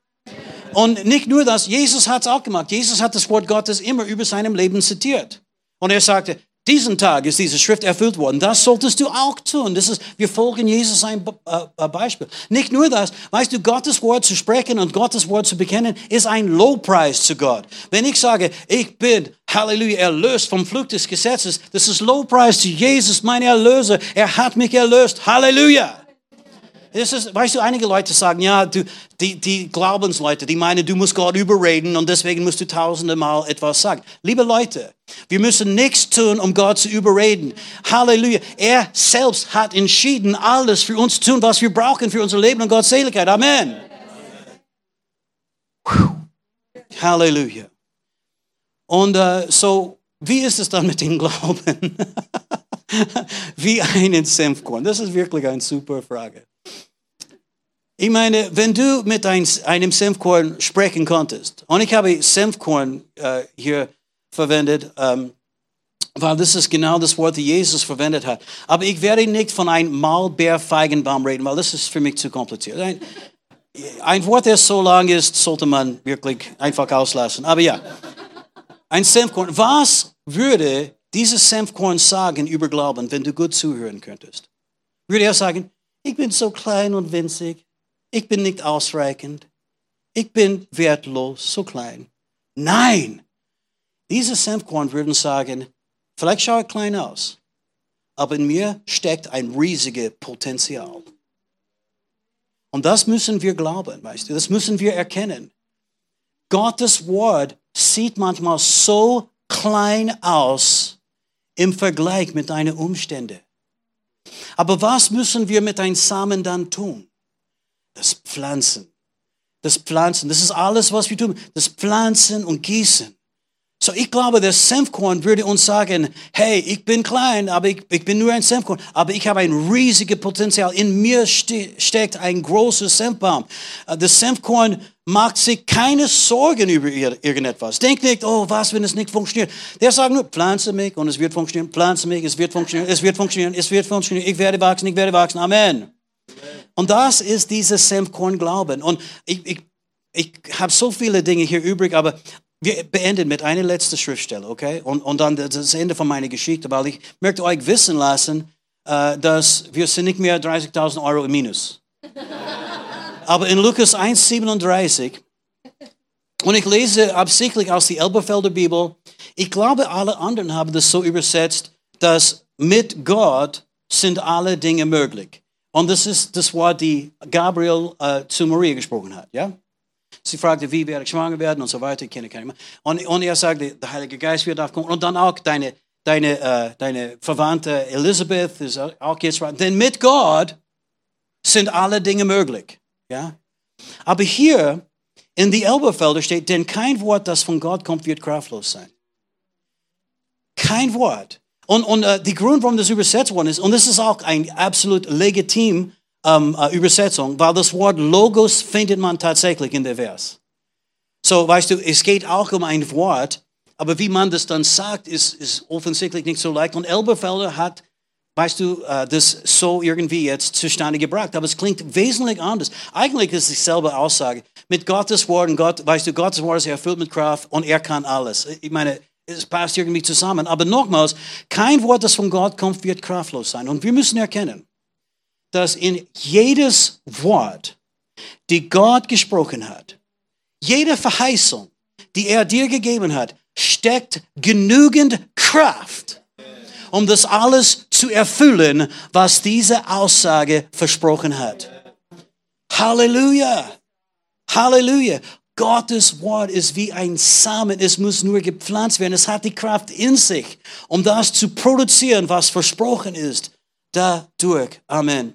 Und nicht nur das, Jesus hat es auch gemacht. Jesus hat das Wort Gottes immer über seinem Leben zitiert. Und er sagte, diesen Tag ist diese Schrift erfüllt worden. Das solltest du auch tun. Das ist, wir folgen Jesus ein äh, Beispiel. Nicht nur das, weißt du, Gottes Wort zu sprechen und Gottes Wort zu bekennen, ist ein Lobpreis zu Gott. Wenn ich sage, ich bin, Halleluja, erlöst vom Flug des Gesetzes, das ist Lobpreis zu Jesus, mein Erlöser. Er hat mich erlöst. Halleluja. Das ist, weißt du, einige Leute sagen, ja, du, die, die Glaubensleute, die meinen, du musst Gott überreden und deswegen musst du tausende Mal etwas sagen. Liebe Leute, wir müssen nichts tun, um Gott zu überreden. Halleluja. Er selbst hat entschieden, alles für uns zu tun, was wir brauchen für unser Leben und Gottseligkeit. Amen. Halleluja. Und uh, so, wie ist es dann mit dem Glauben? wie einen Senfkorn? Das ist wirklich eine super Frage. Ich meine, wenn du mit ein, einem Senfkorn sprechen konntest, und ich habe Senfkorn äh, hier verwendet, ähm, weil das ist genau das Wort, das Jesus verwendet hat. Aber ich werde nicht von einem Maulbeerfeigenbaum reden, weil das ist für mich zu kompliziert. Ein, ein Wort, das so lang ist, sollte man wirklich einfach auslassen. Aber ja, ein Senfkorn. Was würde dieses Senfkorn sagen über Glauben, wenn du gut zuhören könntest? würde er sagen, ich bin so klein und winzig, ich bin nicht ausreichend, ich bin wertlos, so klein. Nein, diese Senfkorn würden sagen, vielleicht schaue ich klein aus, aber in mir steckt ein riesiges Potenzial. Und das müssen wir glauben, weißt du, das müssen wir erkennen. Gottes Wort sieht manchmal so klein aus im Vergleich mit deinen Umständen. Aber was müssen wir mit einem Samen dann tun? Das Pflanzen. Das Pflanzen. Das ist alles, was wir tun. Das Pflanzen und Gießen. So, ich glaube, der Senfkorn würde uns sagen, hey, ich bin klein, aber ich, ich bin nur ein Senfkorn, aber ich habe ein riesiges Potenzial. In mir ste steckt ein großer Senfbaum. Uh, das Senfkorn macht sich keine Sorgen über irgendetwas. Denkt nicht, oh, was, wenn es nicht funktioniert. Der sagt nur, pflanze mich und es wird funktionieren, pflanze mich, es wird funktionieren, es wird funktionieren, es wird funktionieren, ich werde wachsen, ich werde wachsen. Amen. Und das ist dieses Senfkorn-Glauben. Und ich, ich, ich habe so viele Dinge hier übrig, aber wir beenden mit einer letzten Schriftstelle, okay? Und, und dann das Ende von meiner Geschichte, weil ich möchte euch wissen lassen, äh, dass wir sind nicht mehr 30.000 Euro im Minus. Aber in Lukas 1,37, und ich lese absichtlich aus der Elberfelder Bibel, ich glaube, alle anderen haben das so übersetzt, dass mit Gott sind alle Dinge möglich. Und das ist das Wort, die Gabriel äh, zu Maria gesprochen hat, ja? Sie fragte, wie werde ich schwanger werden und so weiter. Ich kenne keine und, und er sagte, der Heilige Geist wird aufkommen. Und dann auch deine, deine, äh, deine Verwandte Elisabeth ist auch jetzt schwanger. Denn mit Gott sind alle Dinge möglich. Ja? Aber hier in die Elberfelder steht, denn kein Wort, das von Gott kommt, wird kraftlos sein. Kein Wort. Und, und äh, die Grund, warum das übersetzt worden ist, und das ist auch ein absolut legitim ähm, äh, Übersetzung, weil das Wort Logos findet man tatsächlich in der Vers. So, weißt du, es geht auch um ein Wort, aber wie man das dann sagt, ist, ist offensichtlich nicht so leicht. Und Elberfelder hat, weißt du, äh, das so irgendwie jetzt zustande gebracht, aber es klingt wesentlich anders. Eigentlich ist es dieselbe Aussage. Mit Gottes Wort und Gott, weißt du, Gottes Wort ist erfüllt mit Kraft und er kann alles. Ich meine, es passt irgendwie zusammen. Aber nochmals, kein Wort, das von Gott kommt, wird kraftlos sein. Und wir müssen erkennen, dass in jedes Wort, die Gott gesprochen hat, jede Verheißung, die er dir gegeben hat, steckt genügend Kraft, um das alles zu erfüllen, was diese Aussage versprochen hat. Halleluja! Halleluja! Gottes Wort ist wie ein Samen, es muss nur gepflanzt werden. Es hat die Kraft in sich, um das zu produzieren, was versprochen ist. Dadurch. Amen.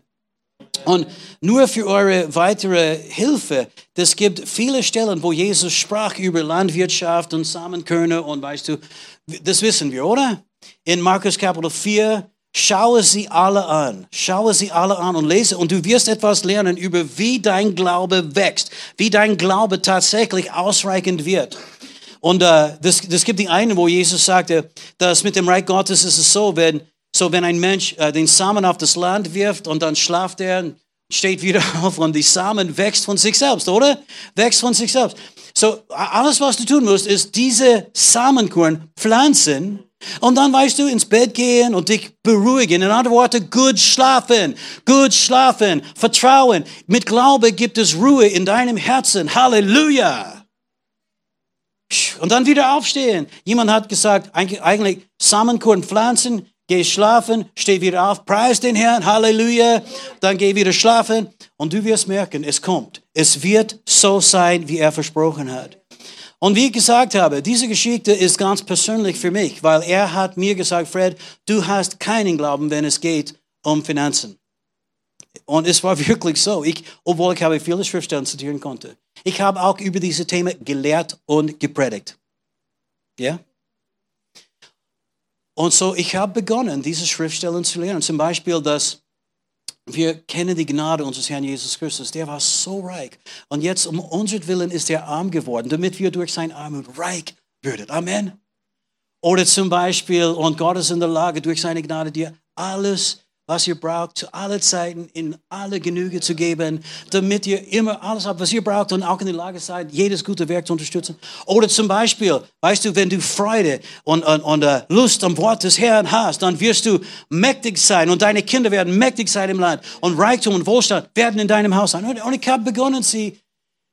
Und nur für eure weitere Hilfe, es gibt viele Stellen, wo Jesus sprach über Landwirtschaft und Samenkörner und weißt du, das wissen wir, oder? In Markus Kapitel 4, schaue sie alle an, schaue sie alle an und lese und du wirst etwas lernen über wie dein Glaube wächst, wie dein Glaube tatsächlich ausreichend wird. Und äh, das, das gibt die einen, wo Jesus sagte, dass mit dem Reich Gottes ist es so, wenn so, wenn ein Mensch äh, den Samen auf das Land wirft und dann schlaft er, steht wieder auf und die Samen wächst von sich selbst, oder? Wächst von sich selbst. So, alles, was du tun musst, ist diese Samenkorn pflanzen und dann weißt du, ins Bett gehen und dich beruhigen. In anderen Worten, gut schlafen, gut schlafen, vertrauen. Mit Glaube gibt es Ruhe in deinem Herzen. Halleluja! Und dann wieder aufstehen. Jemand hat gesagt, eigentlich Samenkorn pflanzen Geh schlafen, steh wieder auf, preis den Herrn, Halleluja, dann geh wieder schlafen und du wirst merken, es kommt. Es wird so sein, wie er versprochen hat. Und wie ich gesagt habe, diese Geschichte ist ganz persönlich für mich, weil er hat mir gesagt, Fred, du hast keinen Glauben, wenn es geht um Finanzen. Und es war wirklich so, ich, obwohl ich habe viele Schriftstellen zitieren konnte. Ich habe auch über diese Themen gelehrt und gepredigt. Ja? Und so, ich habe begonnen, diese Schriftstellen zu lernen. Zum Beispiel, dass wir kennen die Gnade unseres Herrn Jesus Christus. Der war so reich. Und jetzt, um unseren Willen, ist er arm geworden, damit wir durch seine Armut reich würden. Amen. Oder zum Beispiel, und Gott ist in der Lage, durch seine Gnade dir alles was ihr braucht, zu allen Zeiten, in alle Genüge zu geben, damit ihr immer alles habt, was ihr braucht und auch in der Lage seid, jedes gute Werk zu unterstützen. Oder zum Beispiel, weißt du, wenn du Freude und, und, und uh, Lust am Wort des Herrn hast, dann wirst du mächtig sein und deine Kinder werden mächtig sein im Land und Reichtum und Wohlstand werden in deinem Haus sein. Und ich habe begonnen, sie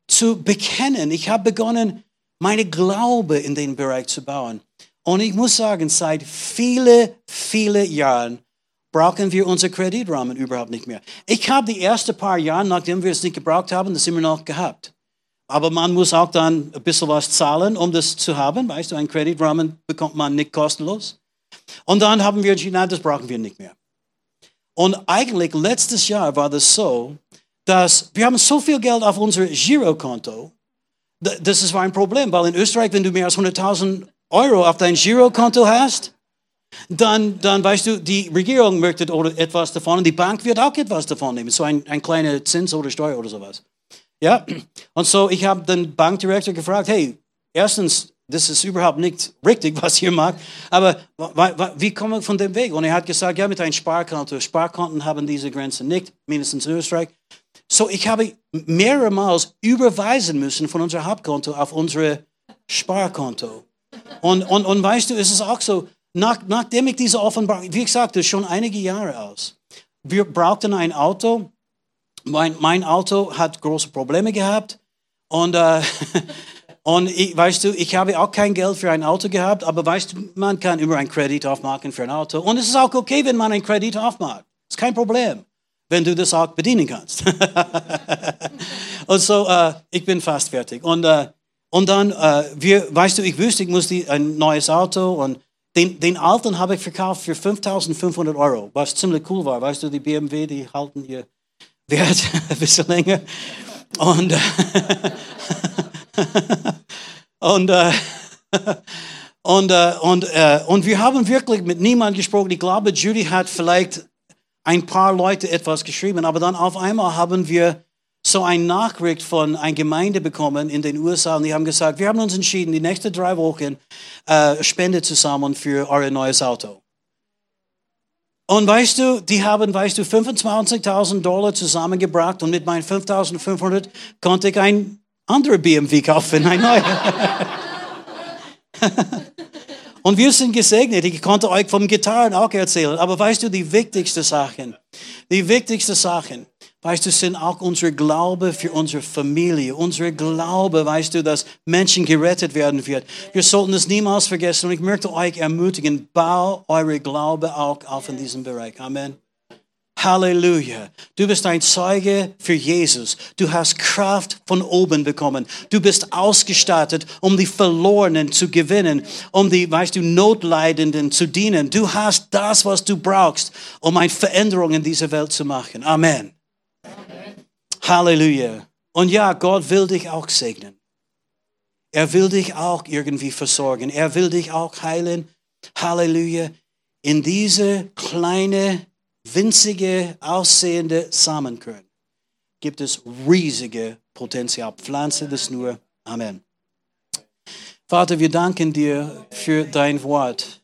zu bekennen. Ich habe begonnen, meine Glaube in den Bereich zu bauen. Und ich muss sagen, seit viele, viele Jahren brauchen wir unsere Kreditrahmen überhaupt nicht mehr. Ich habe die ersten paar Jahre, nachdem wir es nicht gebraucht haben, das immer noch gehabt. Aber man muss auch dann ein bisschen was zahlen, um das zu haben. Weißt du, ein Kreditrahmen bekommt man nicht kostenlos. Und dann haben wir entschieden, nein, das brauchen wir nicht mehr. Und eigentlich letztes Jahr war das so, dass wir haben so viel Geld auf unser Girokonto. Das ist ein Problem, weil in Österreich, wenn du mehr als 100.000 Euro auf dein Girokonto hast, dann, dann weißt du, die Regierung möchte etwas davon und die Bank wird auch etwas davon nehmen, so ein, ein kleiner Zins oder Steuer oder sowas. Ja, und so ich habe den Bankdirektor gefragt, hey, erstens, das ist überhaupt nicht richtig, was ihr macht, aber wie kommen wir von dem Weg? Und er hat gesagt, ja, mit einem Sparkonto. Sparkonten haben diese Grenzen nicht, mindestens in Österreich. So, ich habe mehrere Mal überweisen müssen von unserem Hauptkonto auf unser Sparkonto. Und, und, und weißt du, es ist auch so, nach, nachdem ich diese Offenbarung, wie gesagt, das ist schon einige Jahre aus. Wir brauchten ein Auto. Mein, mein Auto hat große Probleme gehabt. Und, äh, und ich, weißt du, ich habe auch kein Geld für ein Auto gehabt, aber weißt du, man kann immer einen Kredit aufmachen für ein Auto. Und es ist auch okay, wenn man einen Kredit aufmacht. Ist kein Problem, wenn du das auch bedienen kannst. und so, äh, ich bin fast fertig. Und, äh, und dann, äh, wir, weißt du, ich wüsste, ich musste ein neues Auto und den, den alten habe ich verkauft für 5500 Euro, was ziemlich cool war. Weißt du, die BMW, die halten ihr Wert ein bisschen länger. Und, und, äh, und, äh, und, äh, und wir haben wirklich mit niemandem gesprochen. Ich glaube, Judy hat vielleicht ein paar Leute etwas geschrieben, aber dann auf einmal haben wir so eine Nachricht von einer Gemeinde bekommen in den USA und die haben gesagt, wir haben uns entschieden, die nächsten drei Wochen äh, Spende zusammen für euer neues Auto. Und weißt du, die haben, weißt du, 25.000 Dollar zusammengebracht und mit meinen 5.500 konnte ich ein anderer BMW kaufen, ein neuer. und wir sind gesegnet. Ich konnte euch vom Gitarren auch erzählen. Aber weißt du, die wichtigsten Sachen, die wichtigsten Sachen, Weißt du, sind auch unser Glaube für unsere Familie, unser Glaube, weißt du, dass Menschen gerettet werden wird. Wir sollten es niemals vergessen und ich möchte euch ermutigen, bau eure Glaube auch auf in diesem Bereich. Amen. Halleluja. Du bist ein Zeuge für Jesus. Du hast Kraft von oben bekommen. Du bist ausgestattet, um die Verlorenen zu gewinnen, um die, weißt du, Notleidenden zu dienen. Du hast das, was du brauchst, um eine Veränderung in dieser Welt zu machen. Amen. Halleluja. Und ja, Gott will dich auch segnen. Er will dich auch irgendwie versorgen. Er will dich auch heilen. Halleluja. In diese kleine, winzige, aussehende Samenkörn gibt es riesige Potenzial. Pflanze das nur. Amen. Vater, wir danken dir für dein Wort.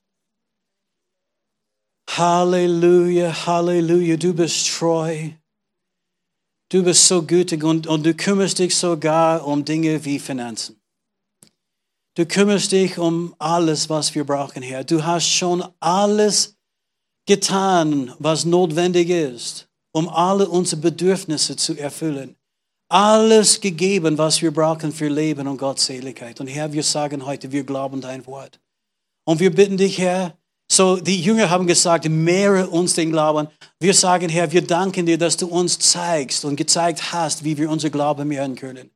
Halleluja, Halleluja, du bist treu. Du bist so gütig und, und du kümmerst dich sogar um Dinge wie Finanzen. Du kümmerst dich um alles, was wir brauchen, Herr. Du hast schon alles getan, was notwendig ist, um alle unsere Bedürfnisse zu erfüllen. Alles gegeben, was wir brauchen für Leben und Gottseligkeit. Und Herr, wir sagen heute, wir glauben dein Wort. Und wir bitten dich, Herr, so, die Jünger haben gesagt, mehre uns den Glauben. Wir sagen, Herr, wir danken dir, dass du uns zeigst und gezeigt hast, wie wir unser Glauben mehren können.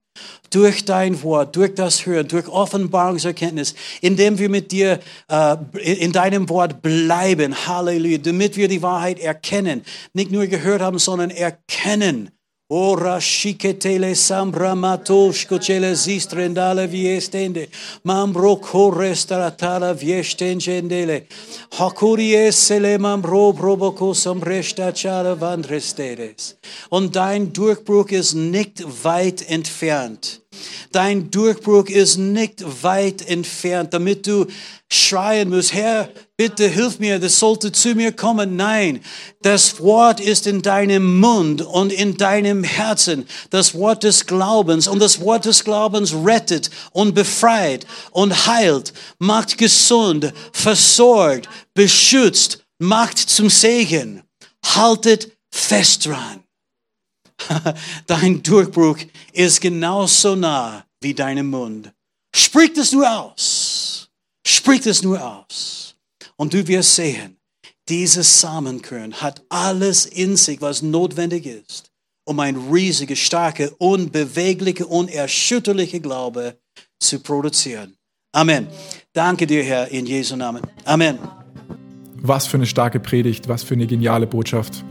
Durch dein Wort, durch das Hören, durch Offenbarungserkenntnis, indem wir mit dir äh, in deinem Wort bleiben. Halleluja. Damit wir die Wahrheit erkennen. Nicht nur gehört haben, sondern erkennen Ora și că te le sambramatos cu cele zistre în dale viestende, mambro correstaratala vieștengendele, hacurie se le mambro provoco sombreșta ceară vandresteres. Und dein Durchbruch ist nicht weit entfernt. Dein Durchbruch ist nicht weit entfernt, damit du schreien musst, Herr, bitte hilf mir, das sollte zu mir kommen. Nein, das Wort ist in deinem Mund und in deinem Herzen. Das Wort des Glaubens und das Wort des Glaubens rettet und befreit und heilt, macht gesund, versorgt, beschützt, macht zum Segen. Haltet fest dran. Dein Durchbruch ist genauso nah wie deinem Mund. Sprich es nur aus. Sprich es nur aus. Und du wirst sehen, dieses Samenkörn hat alles in sich, was notwendig ist, um ein riesiger, starker, unbeweglicher, unerschütterlicher Glaube zu produzieren. Amen. Danke dir, Herr, in Jesu Namen. Amen. Was für eine starke Predigt, was für eine geniale Botschaft.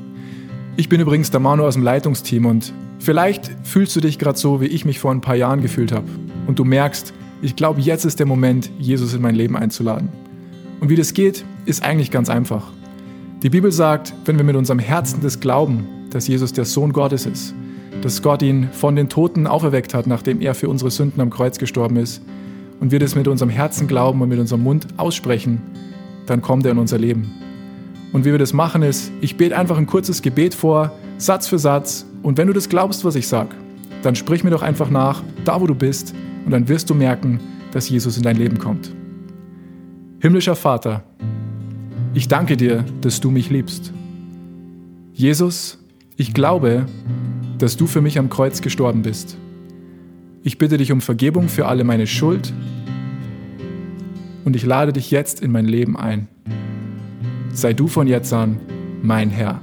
Ich bin übrigens der Manu aus dem Leitungsteam und vielleicht fühlst du dich gerade so, wie ich mich vor ein paar Jahren gefühlt habe. Und du merkst, ich glaube, jetzt ist der Moment, Jesus in mein Leben einzuladen. Und wie das geht, ist eigentlich ganz einfach. Die Bibel sagt, wenn wir mit unserem Herzen das glauben, dass Jesus der Sohn Gottes ist, dass Gott ihn von den Toten auferweckt hat, nachdem er für unsere Sünden am Kreuz gestorben ist, und wir das mit unserem Herzen glauben und mit unserem Mund aussprechen, dann kommt er in unser Leben. Und wie wir das machen ist, ich bete einfach ein kurzes Gebet vor, Satz für Satz. Und wenn du das glaubst, was ich sage, dann sprich mir doch einfach nach, da wo du bist, und dann wirst du merken, dass Jesus in dein Leben kommt. Himmlischer Vater, ich danke dir, dass du mich liebst. Jesus, ich glaube, dass du für mich am Kreuz gestorben bist. Ich bitte dich um Vergebung für alle meine Schuld und ich lade dich jetzt in mein Leben ein. Sei du von jetzt an mein Herr.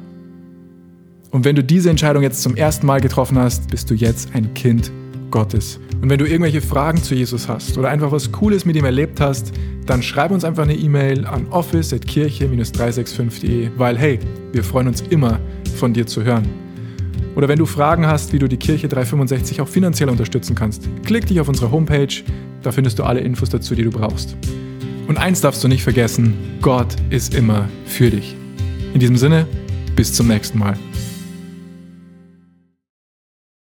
Und wenn du diese Entscheidung jetzt zum ersten Mal getroffen hast, bist du jetzt ein Kind Gottes. Und wenn du irgendwelche Fragen zu Jesus hast oder einfach was Cooles mit ihm erlebt hast, dann schreib uns einfach eine E-Mail an office.kirche-365.de, weil hey, wir freuen uns immer, von dir zu hören. Oder wenn du Fragen hast, wie du die Kirche 365 auch finanziell unterstützen kannst, klick dich auf unsere Homepage, da findest du alle Infos dazu, die du brauchst. Und eins darfst du nicht vergessen, Gott ist immer für dich. In diesem Sinne, bis zum nächsten Mal.